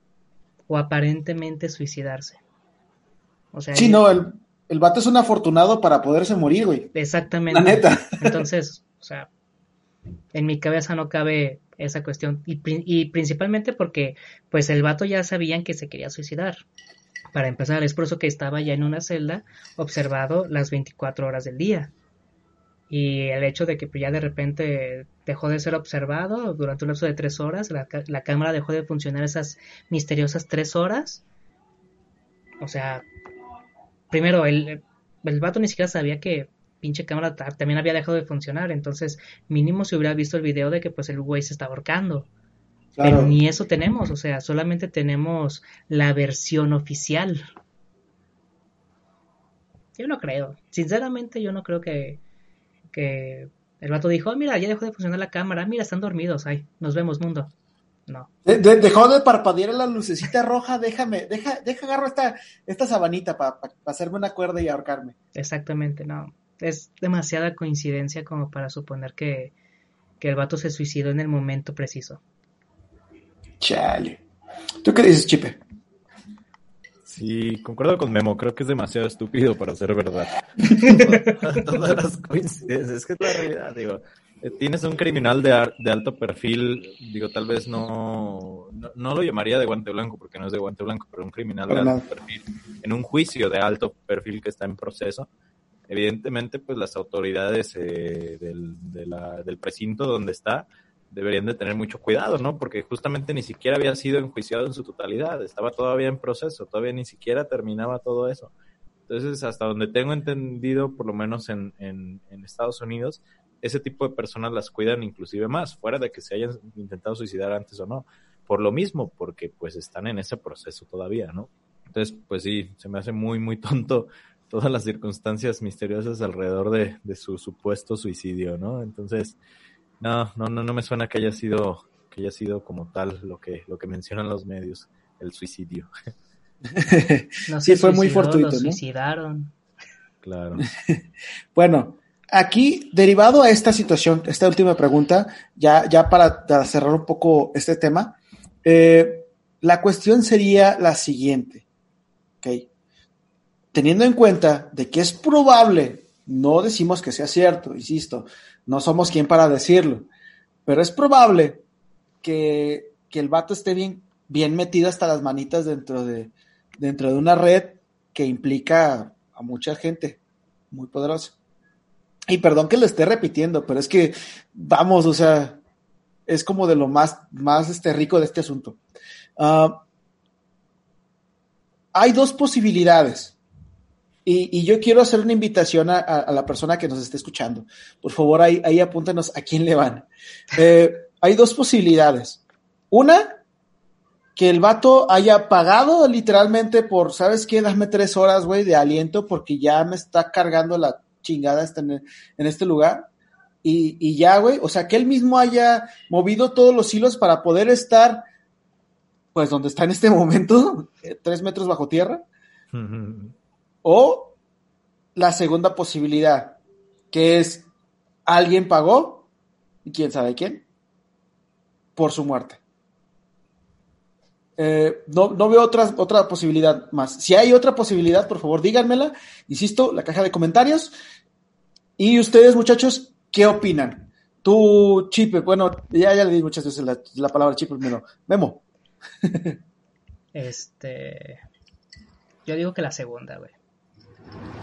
o aparentemente suicidarse. O sea, sí, no, el, el vato es un afortunado para poderse morir, güey. Exactamente. La neta. <laughs> Entonces, o sea, en mi cabeza no cabe esa cuestión. Y, y, principalmente porque, pues, el vato ya sabían que se quería suicidar. Para empezar, es por eso que estaba ya en una celda observado las 24 horas del día. Y el hecho de que ya de repente dejó de ser observado durante un lapso de tres horas, la, la cámara dejó de funcionar esas misteriosas tres horas. O sea, primero, el, el vato ni siquiera sabía que pinche cámara también había dejado de funcionar. Entonces, mínimo se hubiera visto el video de que pues el güey se está ahorcando. Pero ni eso tenemos, o sea, solamente tenemos la versión oficial. Yo no creo, sinceramente yo no creo que, que el vato dijo, oh, mira, ya dejó de funcionar la cámara, mira, están dormidos, ay, nos vemos mundo. No. dejó de parpadear la lucecita roja, déjame, deja, deja agarro esta, esta sabanita para hacerme una cuerda y ahorcarme. Exactamente, no. Es demasiada coincidencia como para suponer que, que el vato se suicidó en el momento preciso. Chale. ¿Tú qué dices, Chipe? Sí, concuerdo con Memo, creo que es demasiado estúpido para ser verdad. <laughs> Todas las coincidencias, es que es la realidad, digo. Eh, tienes un criminal de, de alto perfil, digo, tal vez no, no, lo llamaría de guante blanco, porque no es de guante blanco, pero un criminal de alto perfil, en un juicio de alto perfil que está en proceso, evidentemente, pues las autoridades eh, del, del precinto donde está, deberían de tener mucho cuidado, ¿no? Porque justamente ni siquiera había sido enjuiciado en su totalidad, estaba todavía en proceso, todavía ni siquiera terminaba todo eso. Entonces, hasta donde tengo entendido, por lo menos en, en, Estados Unidos, ese tipo de personas las cuidan inclusive más, fuera de que se hayan intentado suicidar antes o no. Por lo mismo, porque pues están en ese proceso todavía, ¿no? Entonces, pues sí, se me hace muy, muy tonto <laughs> todas las circunstancias misteriosas alrededor de, de su supuesto suicidio, ¿no? Entonces, no, no, no, no me suena que haya sido, que haya sido como tal lo que, lo que mencionan los medios, el suicidio. <laughs> no sí, fue muy fortuito. Lo suicidaron. Claro. <laughs> bueno, aquí, derivado a esta situación, esta última pregunta, ya, ya para, cerrar un poco este tema, eh, la cuestión sería la siguiente. Okay. Teniendo en cuenta de que es probable, no decimos que sea cierto, insisto, no somos quien para decirlo, pero es probable que, el vato esté bien, bien metido hasta las manitas dentro de, dentro de una red que implica a mucha gente muy poderosa. Y perdón que lo esté repitiendo, pero es que, vamos, o sea, es como de lo más, más este, rico de este asunto. Ah, hay dos posibilidades. Y, yo quiero hacer una invitación a, la persona que nos esté escuchando. Por favor, ahí, ahí apúntenos a quién le van. Eh, hay dos posibilidades. Una, que el vato haya pagado literalmente por, ¿sabes qué? Dame tres horas, güey, de aliento porque ya me está cargando la chingada este, en este lugar. Y, ya, güey, o sea, que él mismo haya movido todos los hilos para poder estar, pues, donde está en este momento, <laughs> tres metros bajo tierra. O la segunda posibilidad, que es alguien pagó, y quién sabe quién, por su muerte. Eh, no, no, veo otra, otra posibilidad más. Si hay otra posibilidad, por favor, díganmela. Insisto, la caja de comentarios. Y ustedes, muchachos, ¿qué opinan? Tú, Chip, bueno, ya, ya le di muchas veces la, la palabra Chip primero. Memo. <laughs> este. Yo digo que la segunda, güey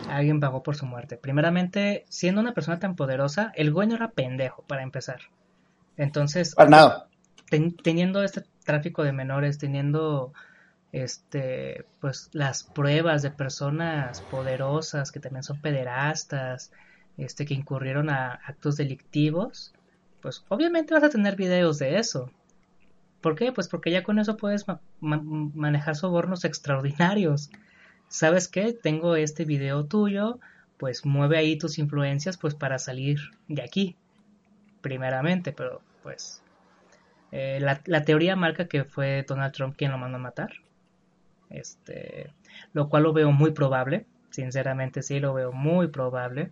alguien pagó por su muerte. Primeramente, siendo una persona tan poderosa, el güey no era pendejo, para empezar. Entonces, teniendo este tráfico de menores, teniendo este pues las pruebas de personas poderosas que también son pederastas, este que incurrieron a actos delictivos, pues obviamente vas a tener videos de eso. ¿Por qué? Pues porque ya con eso puedes manejar sobornos extraordinarios. ¿Sabes qué? Tengo este video tuyo, pues mueve ahí tus influencias pues para salir de aquí, primeramente, pero pues eh, la, teoría marca que fue Donald Trump quien lo mandó a matar, este, lo cual lo veo muy probable, sinceramente sí lo veo muy probable,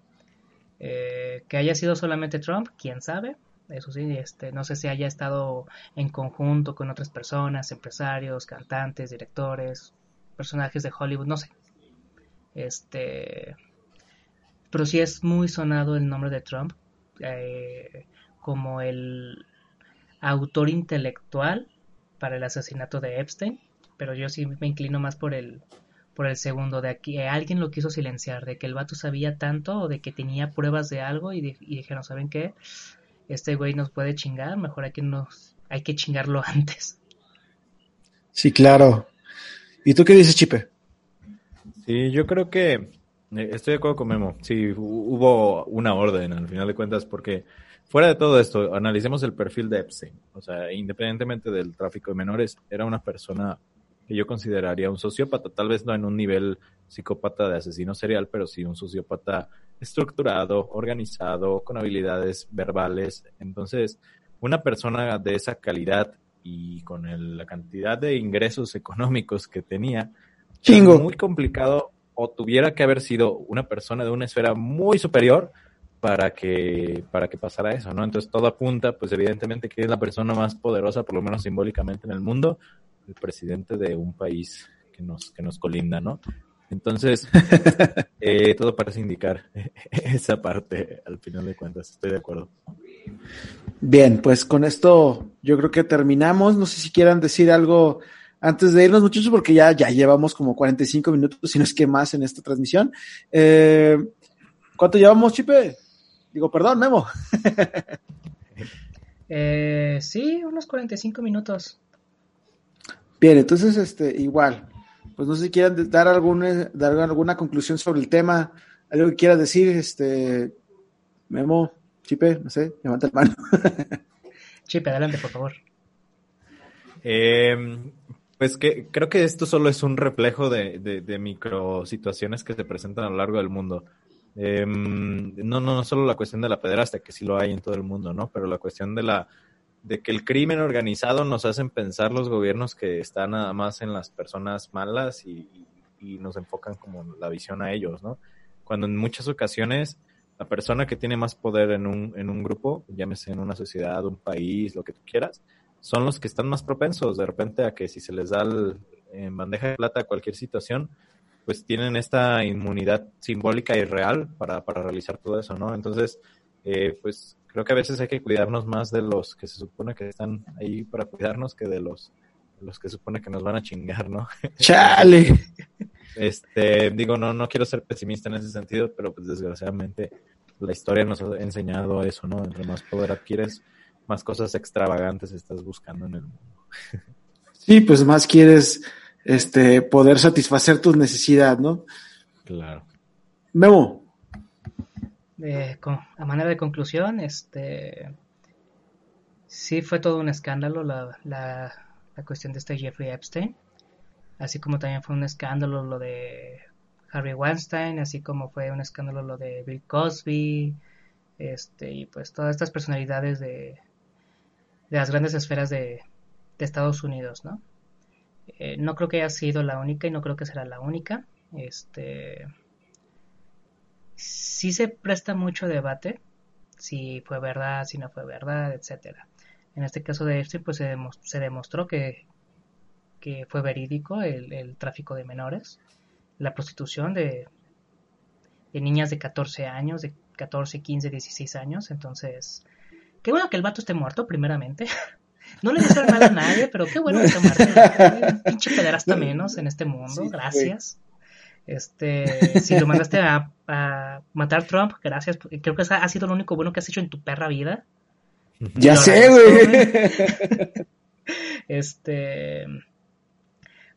Eh, que haya sido solamente Trump, quién sabe. Eso sí, este, no sé si haya estado en conjunto con otras personas, empresarios, cantantes, directores, personajes de Hollywood, no sé. Este, pero sí es muy sonado el nombre de Trump eh, como el autor intelectual para el asesinato de Epstein, pero yo sí me inclino más por el por el segundo, de que alguien lo quiso silenciar, de que el vato sabía tanto o de que tenía pruebas de algo y, dijeron, ¿saben qué? Este güey nos puede chingar, mejor hay que, nos, hay que chingarlo <laughs> antes. Sí, claro. ¿Y tú qué dices, Chipe? Sí, yo creo que eh, estoy de acuerdo con Memo. Sí, hubo una orden al final de cuentas porque fuera de todo esto, analicemos el perfil de Epstein. O sea, independientemente del tráfico de menores, era una persona que yo consideraría un sociópata, tal vez no en un nivel psicópata de asesino serial, pero sí un sociópata estructurado, organizado, con habilidades verbales. Entonces, una persona de esa calidad y con la cantidad de ingresos económicos que tenía, Chingo. muy complicado o tuviera que haber sido una persona de una esfera muy superior para que para que pasara eso, ¿no? Entonces todo apunta, pues evidentemente que es la persona más poderosa, por lo menos simbólicamente en el mundo, el presidente de un país que nos, que nos colinda, ¿no? Entonces, <laughs> eh, todo parece indicar <laughs> esa parte al final de cuentas, estoy de acuerdo. Bien, pues con esto yo creo que terminamos. No sé si quieran decir algo antes de irnos, muchachos, porque ya, ya llevamos como 45 minutos, si no es que más en esta transmisión. Eh, ¿Cuánto llevamos, Chipe? Digo, perdón, Memo. <laughs> eh, sí, unos 45 minutos. Bien, entonces, este, igual, pues no sé si quieran dar alguna, dar alguna conclusión sobre el tema, algo que quieras decir, este, Memo, Chipe, no sé, levanta la mano. <laughs> Chipe, adelante, por favor. Eh, pues que creo que esto solo es un reflejo de, de, de micro situaciones que se presentan a lo largo del mundo. Eh, no, no, no solo la cuestión de la pederastia, que sí lo hay en todo el mundo, ¿no? Pero la cuestión de la de que el crimen organizado nos hacen pensar los gobiernos que están nada más en las personas malas y, y, nos enfocan como la visión a ellos, ¿no? Cuando en muchas ocasiones la persona que tiene más poder en un, en un grupo, llámese en una sociedad, un país, lo que tú quieras, son los que están más propensos de repente a que si se les da el, en bandeja de plata cualquier situación, pues tienen esta inmunidad simbólica y real para, para realizar todo eso, ¿no? Entonces, eh, pues creo que a veces hay que cuidarnos más de los que se supone que están ahí para cuidarnos que de los, los que supone que nos van a chingar, ¿no? <laughs> ¡Chale! Este, digo, no, no quiero ser pesimista en ese sentido, pero pues desgraciadamente la historia nos ha enseñado eso, ¿no? Entre más poder adquieres, más cosas extravagantes estás buscando en el mundo. Sí, pues más quieres este poder satisfacer tus necesidades, ¿no? Claro. Memo. Eh, con, a manera de conclusión, este sí fue todo un escándalo la, la, la, cuestión de este Jeffrey Epstein, así como también fue un escándalo lo de Harry Weinstein, así como fue un escándalo lo de Bill Cosby, este y pues todas estas personalidades de, de las grandes esferas de, de Estados Unidos, ¿no? Eh, no creo que haya sido la única y no creo que será la única. Este sí se presta mucho debate si fue verdad, si no fue verdad, etcétera. En este caso de Epstein, pues se, demostró, se demostró que, que, fue verídico el, el, tráfico de menores, la prostitución de, de, niñas de 14 años, de 14, 15, 16 años. Entonces, qué bueno que el vato esté muerto, primeramente. <laughs> No le deseo nada a nadie, pero qué bueno que esté muerto. Pinche pederasta menos en este mundo, sí, gracias. Este, si lo mandaste a, a, matar Trump, gracias. Creo que ha sido lo único bueno que has hecho en tu perra vida. Ya sé, güey. <laughs> Este,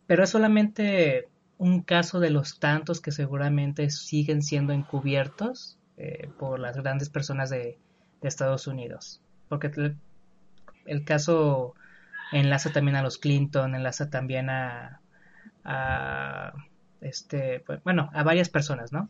pero es solamente un caso de los tantos que seguramente siguen siendo encubiertos eh, por las grandes personas de, de Estados Unidos. Porque el, el, caso enlaza también a los Clinton, enlaza también a, a este, bueno, a varias personas, ¿no?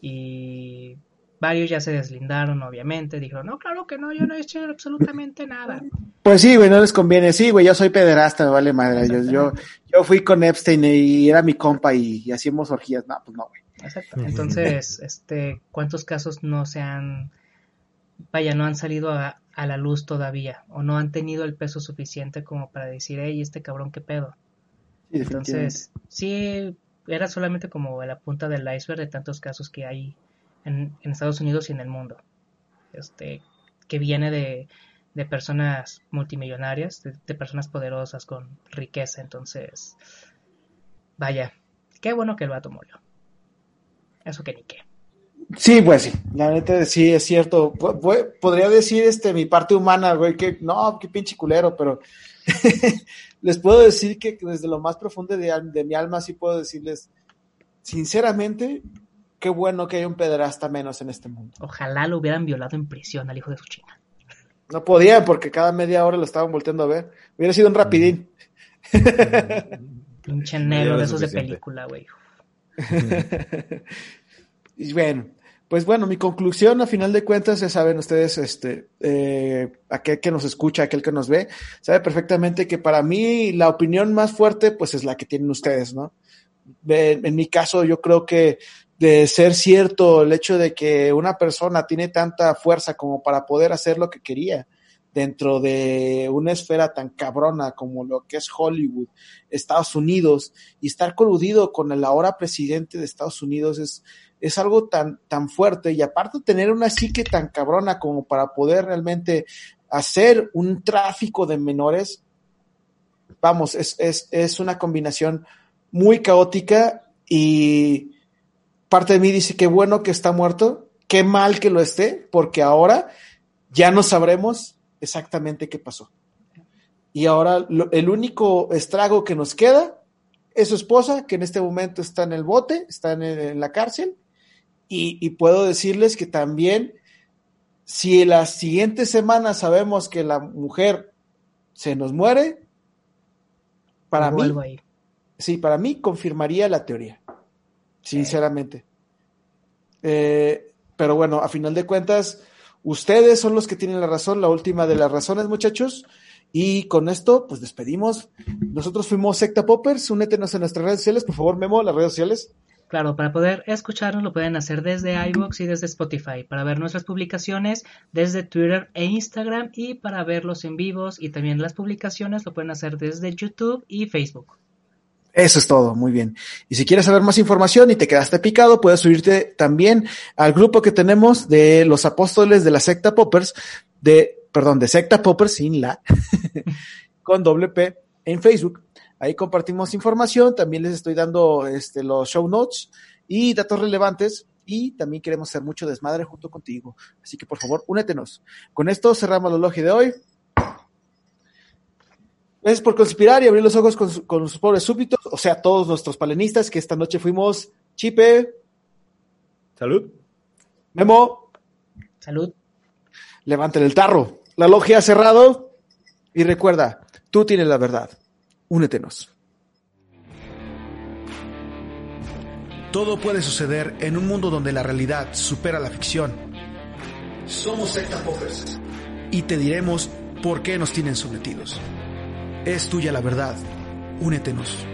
Y varios ya se deslindaron, obviamente, dijeron, no, claro que no, yo no he hecho absolutamente nada. Pues sí, güey, no les conviene, sí, güey, yo soy pederasta, me vale madre, yo, yo, yo fui con Epstein y era mi compa y, y hacíamos orgías, no, pues no, güey. Exacto. Entonces, este, ¿cuántos casos no se han, vaya, no han salido a, a la luz todavía o no han tenido el peso suficiente como para decir, hey, este cabrón, qué pedo? Sí, Entonces, sí, era solamente como la punta del iceberg de tantos casos que hay en, Estados Unidos y en el mundo. Este, que viene de, de personas multimillonarias, de, personas poderosas con riqueza. Entonces, vaya, qué bueno que el vato murió. Eso que ni qué. Sí, pues sí, la neta sí es cierto. Podría decir este mi parte humana, güey, que no, qué pinche culero, pero <laughs> les puedo decir que desde lo más profundo de, de mi alma sí puedo decirles, sinceramente, qué bueno que hay un pederasta menos en este mundo. Ojalá lo hubieran violado en prisión al hijo de su china. No podía porque cada media hora lo estaban volteando a ver. Hubiera sido un rapidín. Pinche Ya negro de esos de película, güey. <laughs> Y bueno, pues bueno, mi conclusión a final de cuentas, ya saben ustedes, este, eh, aquel que nos escucha, aquel que nos ve, sabe perfectamente que para mí la opinión más fuerte, pues es la que tienen ustedes, ¿no? En mi caso, yo creo que de ser cierto el hecho de que una persona tiene tanta fuerza como para poder hacer lo que quería dentro de una esfera tan cabrona como lo que es Hollywood, Estados Unidos, y estar coludido con el ahora presidente de Estados Unidos es, es algo tan, tan fuerte. Y aparte tener una psique tan cabrona como para poder realmente hacer un tráfico de menores, vamos, es, es, es una combinación muy caótica y parte de mí dice que bueno que está muerto, qué mal que lo esté, porque ahora ya no sabremos exactamente qué pasó. Y ahora lo- el único estrago que nos queda es su esposa, que en este momento está en el bote, está en, el- en la cárcel, y, y puedo decirles que también, si en las siguientes semanas sabemos que la mujer se nos muere, para mí, sí, para mí confirmaría la teoría, sinceramente. Eh, pero bueno, a final de cuentas, ustedes son los que tienen la razón, la última de las razones, muchachos. Y con esto, pues despedimos. Nosotros fuimos Secta Poppers. Únetenos en nuestras redes sociales, por favor, Memo, las redes sociales. Claro, para poder escucharnos lo pueden hacer desde iVoox y desde Spotify, para ver nuestras publicaciones desde Twitter e Instagram y para verlos en vivos y también las publicaciones lo pueden hacer desde YouTube y Facebook. Eso es todo, muy bien. Y si quieres saber más información y te quedaste picado, puedes subirte también al grupo que tenemos de los apóstoles de la secta Poppers, de, perdón, de secta Poppers sin la, <laughs> con doble P en Facebook. Ahí compartimos información, también les estoy dando este, los show notes y datos relevantes y también queremos hacer mucho desmadre junto contigo. Así que por favor, únetenos. Con esto cerramos la logia de hoy. Gracias por conspirar y abrir los ojos con, su- con sus pobres súbditos, o sea, todos nuestros palenistas que esta noche fuimos Chipe, Salud. Memo, Salud. levanten el tarro. La logia ha cerrado y recuerda, tú tienes la verdad. Únetenos. Todo puede suceder en un mundo donde la realidad supera la ficción. Somos Secta Poppers y te diremos por qué nos tienen sometidos. Es tuya la verdad. Únetenos.